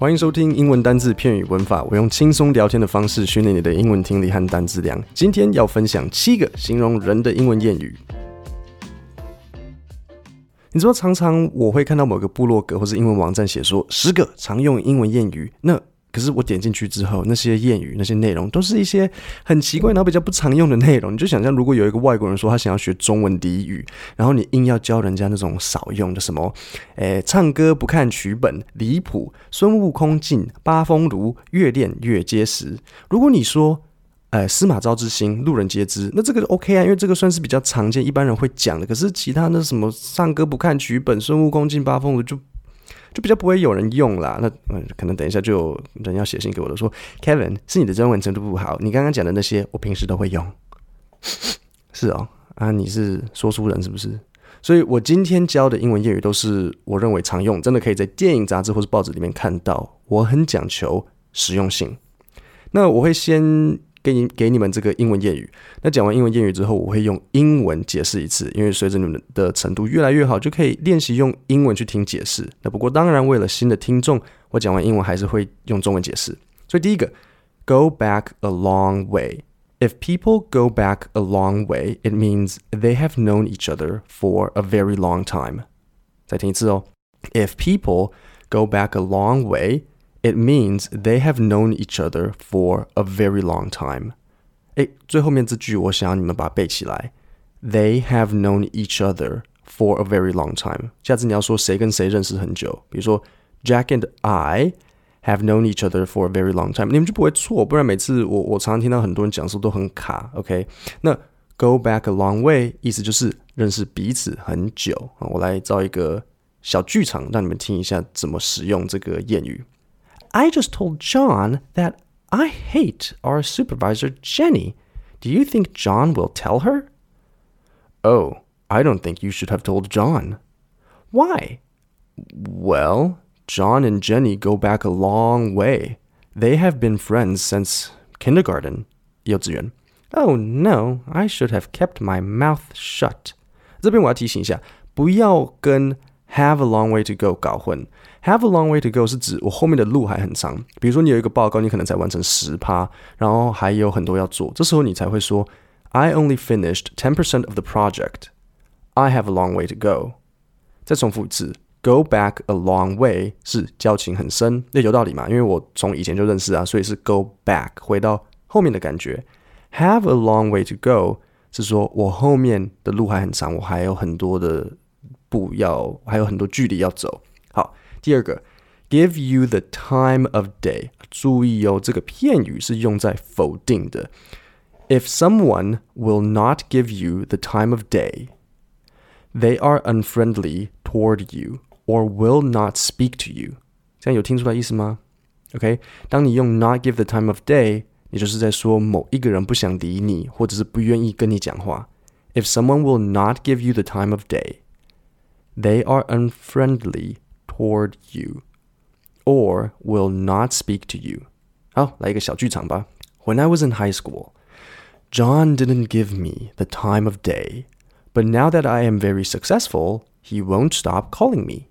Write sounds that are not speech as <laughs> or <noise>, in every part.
欢迎收听英文单字、片语、文法。我用轻松聊天的方式训练你的英文听力和单字量。今天要分享七个形容人的英文谚语。你知道，常常我会看到某个部落格或是英文网站写说十个常用英文谚语，那。可是我点进去之后，那些谚语、那些内容都是一些很奇怪，然后比较不常用的内容。你就想象，如果有一个外国人说他想要学中文俚语，然后你硬要教人家那种少用的什么，诶，唱歌不看曲本，离谱，孙悟空进八风炉，越练越结实。如果你说，诶，司马昭之心，路人皆知，那这个 OK 啊，因为这个算是比较常见，一般人会讲的。可是其他那什么唱歌不看曲本，孙悟空进八风炉就。就比较不会有人用啦，那，可能等一下就有人要写信给我的，说 Kevin 是你的中文程度不好，你刚刚讲的那些我平时都会用，<laughs> 是哦，啊，你是说书人是不是？所以我今天教的英文谚语都是我认为常用，真的可以在电影、杂志或是报纸里面看到，我很讲求实用性。那我会先。给你给你们这个英文谚语。那讲完英文谚语之后，我会用英文解释一次，因为随着你们的程度越来越好，就可以练习用英文去听解释。那不过当然，为了新的听众，我讲完英文还是会用中文解释。所以第一个，go back a long way。If people go back a long way, it means they have known each other for a very long time. 再听一次哦。If people go back a long way, it means they have known each other for a very long time. 诶，最后面这句我想要你们把它背起来。They have known each other for a very long time。下次你要说谁跟谁认识很久，比如说 Jack and I have known each other for a very long time，你们就不会错。不然每次我我常常听到很多人讲述都很卡。OK，那 go back a long way 意思就是认识彼此很久啊。我来造一个小剧场，让你们听一下怎么使用这个谚语。 I just told John that I hate our supervisor, Jenny. Do you think John will tell her? Oh, I don't think you should have told John. Why? Well, John and Jenny go back a long way. They have been friends since kindergarten. 幼稚园. Oh no, I should have kept my mouth shut. 这边我要提醒一下，不要跟 have a long way to go 搞混。Have a long way to go 是指我后面的路还很长。比如说你有一个报告，你可能才完成十趴，然后还有很多要做，这时候你才会说 I only finished ten percent of the project. I have a long way to go. 再重复一次，Go back a long way 是交情很深，那有道理嘛？因为我从以前就认识啊，所以是 Go back 回到后面的感觉。Have a long way to go 是说我后面的路还很长，我还有很多的步要，还有很多距离要走。好。第二个，give you the time of day。注意哦，这个片语是用在否定的。If someone will not give you the time of day, they are unfriendly toward you or will not speak to you。这样有听出来意思吗？OK，当你用 not give the time of day，也就是在说某一个人不想理你，或者是不愿意跟你讲话。If someone will not give you the time of day, they are unfriendly toward you or will not speak to you. 好，来一个小剧场吧。When I was in high school, John didn't give me the time of day, but now that I am very successful, he won't stop calling me.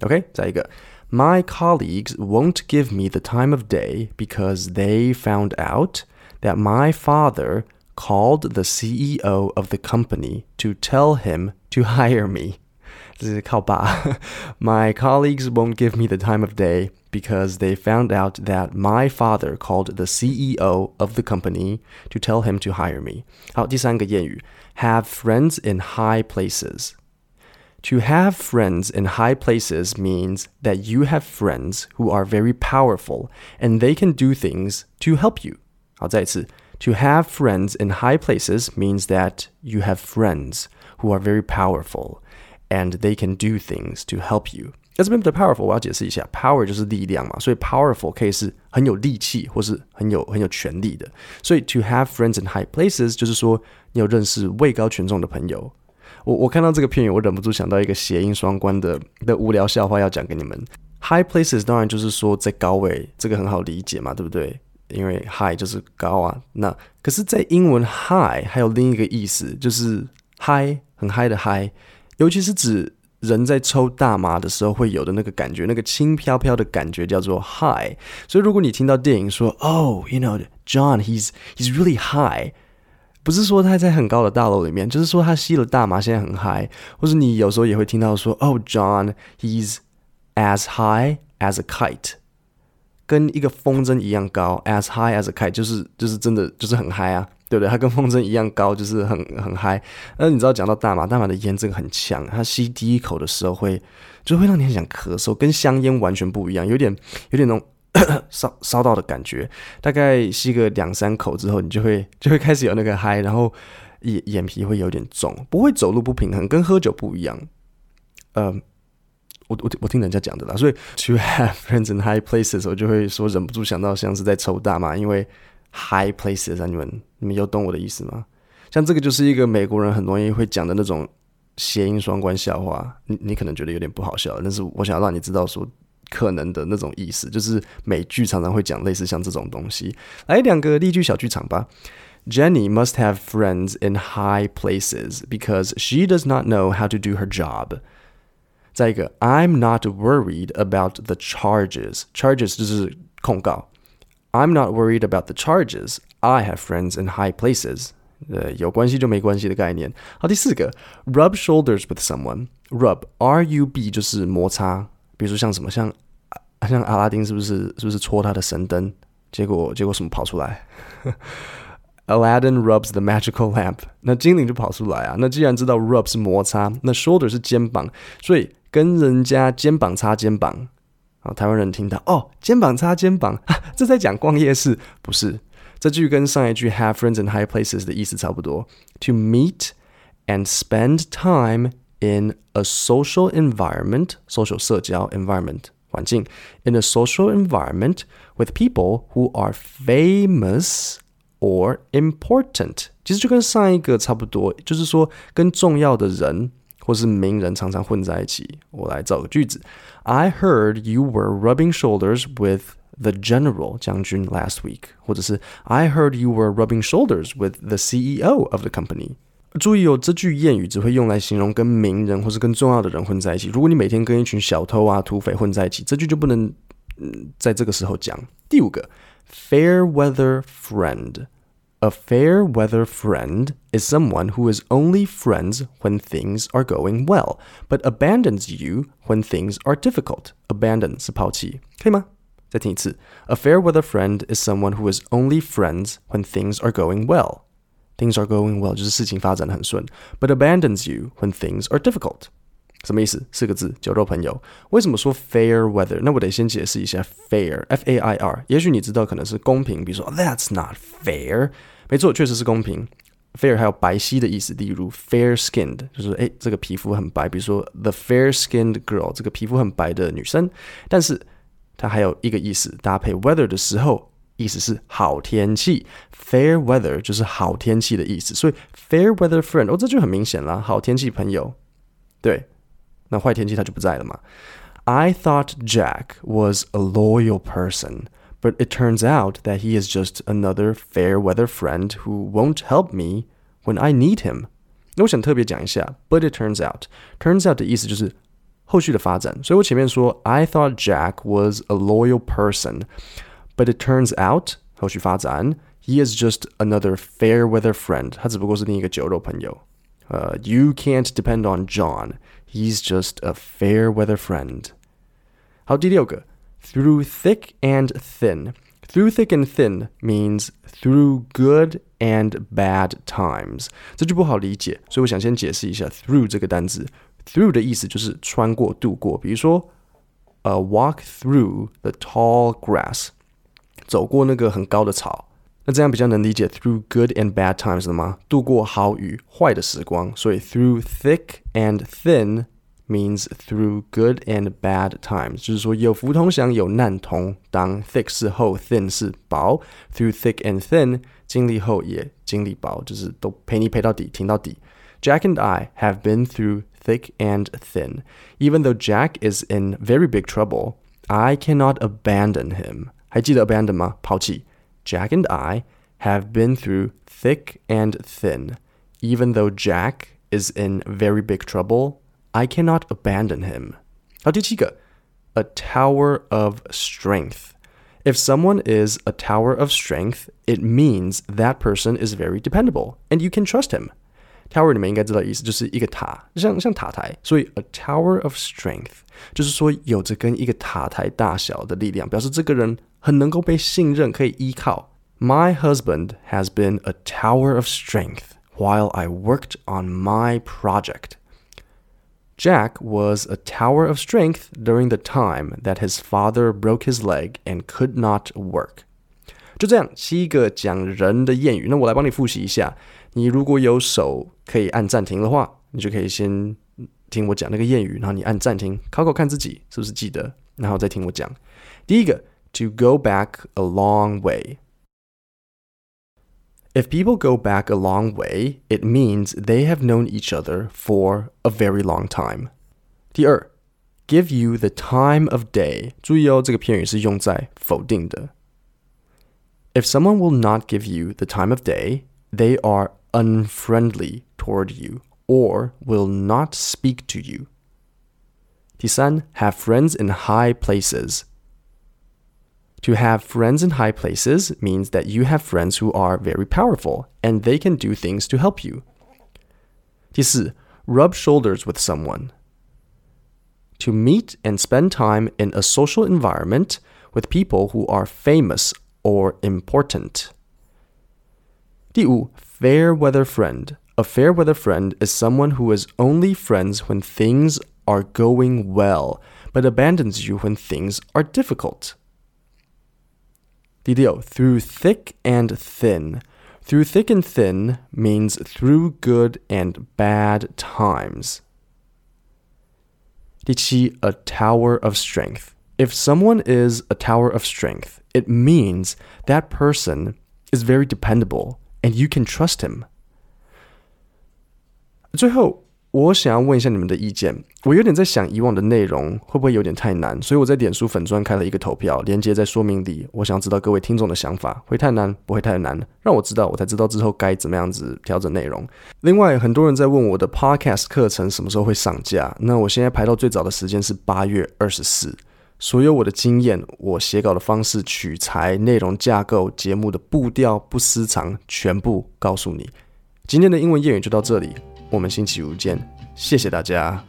OK，再一个。My colleagues won't give me the time of day because they found out that my father called the CEO of the company to tell him to hire <laughs> me. <laughs> My colleagues won't give me the time of day because they found out that my father called the CEO of the company to tell him to hire me. 好，第三个谚语，have friends in high places. To have friends in high places means that you have friends who are very powerful and they can do things to help you. 好，再一次，To have friends in high places means that you have friends who are very powerful and they can do things to help you。那这边的 powerful 我要解释一下，power 就是力量嘛，所以 powerful 可以是很有力气，或是很有很有权力的。所以 to have friends in high places 就是说你有认识位高权重的朋友。我我看到这个片语，我忍不住想到一个谐音双关的的无聊笑话要讲给你们。High places 当然就是说在高位，这个很好理解嘛，对不对？因为 high 就是高啊。那可是，在英文 high 还有另一个意思，就是 high 很 high 的 high。尤其是指人在抽大麻的时候会有的那个感觉，那个轻飘飘的感觉叫做 high。所以如果你听到电影说，Oh, you know, John, he's he's really high，不是说他在很高的大楼里面，就是说他吸了大麻，现在很 high。或者你有时候也会听到说，Oh, John, he's as high as a kite，跟一个风筝一样高，as high as a kite，就是就是真的就是很嗨啊。对不对？它跟风筝一样高，就是很很嗨。那你知道讲到大麻，大麻的烟这个很强，它吸第一口的时候会就会让你很想咳嗽，跟香烟完全不一样，有点有点那种 <coughs> 烧烧到的感觉。大概吸个两三口之后，你就会就会开始有那个嗨，然后眼眼皮会有点重，不会走路不平衡，跟喝酒不一样。呃，我我我听人家讲的啦，所以 <laughs> to have friends in high places，我就会说忍不住想到像是在抽大麻，因为。High places 啊，你们你们有懂我的意思吗？像这个就是一个美国人很容易会讲的那种谐音双关笑话，你你可能觉得有点不好笑，但是我想让你知道说可能的那种意思，就是美剧常常会讲类似像这种东西。来两个例句小剧场吧。Jenny must have friends in high places because she does not know how to do her job. 再一个，I'm not worried about the charges. Charges 就是控告。I'm not worried about the charges. I have friends in high places. 呃，有关系就没关系的概念。好，第四个，rub shoulders with someone。rub R U B 就是摩擦，比如说像什么，像像阿拉丁是不是是不是戳他的神灯？结果结果什么跑出来？Aladdin rubs the magical lamp。那精灵就跑出来啊。那既然知道 rub 是摩擦，那 shoulder 是肩膀，所以跟人家肩膀擦肩膀。啊，台湾人听到哦，肩膀擦肩膀，这在讲逛夜市，不是？这句跟上一句 have friends in high places 的意思差不多。To meet and spend time in a social environment, social 社交 environment 环境，in a social environment with people who are famous or important，其实就跟上一个差不多，就是说跟重要的人 或是名人常常混在一起。我来造个句子。I heard you were rubbing shoulders with the general 将军 last week，或者是 I heard you were rubbing shoulders with the CEO of the company。注意哦，这句谚语只会用来形容跟名人或是跟重要的人混在一起。如果你每天跟一群小偷啊、土匪混在一起，这句就不能嗯在这个时候讲。第五个，fair weather friend。A fair weather friend is someone who is only friends when things are going well, but abandons you when things are difficult. Abandon 是抛弃，可以吗？再听一次，a fair weather friend is someone who is only friends when things are going well. Things are going well 就是事情发展的很顺，but abandons you when things are difficult. 什么意思？四个字，酒肉朋友。为什么说 fair weather？那我得先解释一下 fair，f a i r。也许你知道可能是公平，比如说 not fair。没错，确实是公平。Fair 还有白皙的意思，例如 fair skinned，就是诶这个皮肤很白。比如说 the fair skinned girl，这个皮肤很白的女生。但是它还有一个意思，搭配 weather 的时候，意思是好天气。fair weather 就是好天气的意思。所以 fair weather friend，哦，这就很明显了，好天气朋友。对。那坏天气他就不在了嘛。I thought Jack was a loyal person, but it turns out that he is just another fair weather friend who won't help me when I need him. 那我想特别讲一下，but it turns out，turns out 的意思就是后续的发展。所以我前面说 I thought Jack was a loyal person, but it turns out 后续发展 he is just another fair weather friend，他只不过是另一个酒肉朋友。呃、uh,，You can't depend on John。He's just a fair weather friend. 好，第六个 ，through thick and thin. Through thick and thin means through good and bad times。这句不好理解，所以我想先解释一下 through 这个单词。through 的意思就是穿过、度过。比如说，呃、uh,，walk through the tall grass，走过那个很高的草。那这样比较能理解 through good and bad times 了吗？度过好与坏的时光。所以 through thick and thin means through good and bad times，就是说有福同享，有难同当。thick 是厚，thin 是薄。through thick and thin，经历厚也经历薄，就是都陪你陪到底，挺到底。Jack and I have been through thick and thin. Even though Jack is in very big trouble, I cannot abandon him. 还记得 abandon 吗？抛弃。Jack and I have been through thick and thin. Even though Jack is in very big trouble, I cannot abandon him. 好，第七个，a tower of strength. If someone is a tower of strength, it means that person is very dependable and you can trust him. Tower 你们应该知道意思，就是一个塔，像像塔台，所以 a tower of strength 就是说有着跟一个塔台大小的力量，表示这个人很能够被信任，可以依靠。My husband has been a tower of strength while I worked on my project. Jack was a tower of strength during the time that his father broke his leg and could not work. 就这样，七个讲人的谚语。那我来帮你复习一下。你如果有手可以按暂停的话，你就可以先听我讲那个谚语，然后你按暂停，考考看自己是不是记得，然后再听我讲。第一个，to go back a long way。 If people go back a long way, it means they have known each other for a very long time. 第二，give you the time of day。注意哦，这个片语是用在否定的。If someone will not give you the time of day, they are unfriendly toward you or will not speak to you. 第三，have friends in high places。 to have friends in high places means that you have friends who are very powerful and they can do things to help you. 第四, rub shoulders with someone. To meet and spend time in a social environment with people who are famous or important. 第五, fair weather friend. A fair weather friend is someone who is only friends when things are going well, but abandons you when things are difficult. 第六, through thick and thin. Through thick and thin means through good and bad times. 第七, a tower of strength. If someone is a tower of strength, it means that person is very dependable and you can trust him. 最后， 我想要问一下你们的意见。我有点在想，以往的内容会不会有点太难？所以我在点书粉专开了一个投票，连接在说明里。我想知道各位听众的想法，会太难，不会太难，让我知道，我才知道之后该怎么样子调整内容。另外，很多人在问我的 Podcast 课程什么时候会上架？那我现在排到最早的时间是八月二十四。所有我的经验，我写稿的方式、取材、内容架构、节目的步调不私藏，全部告诉你。今天的英文谚语就到这里。我们星期五见，谢谢大家。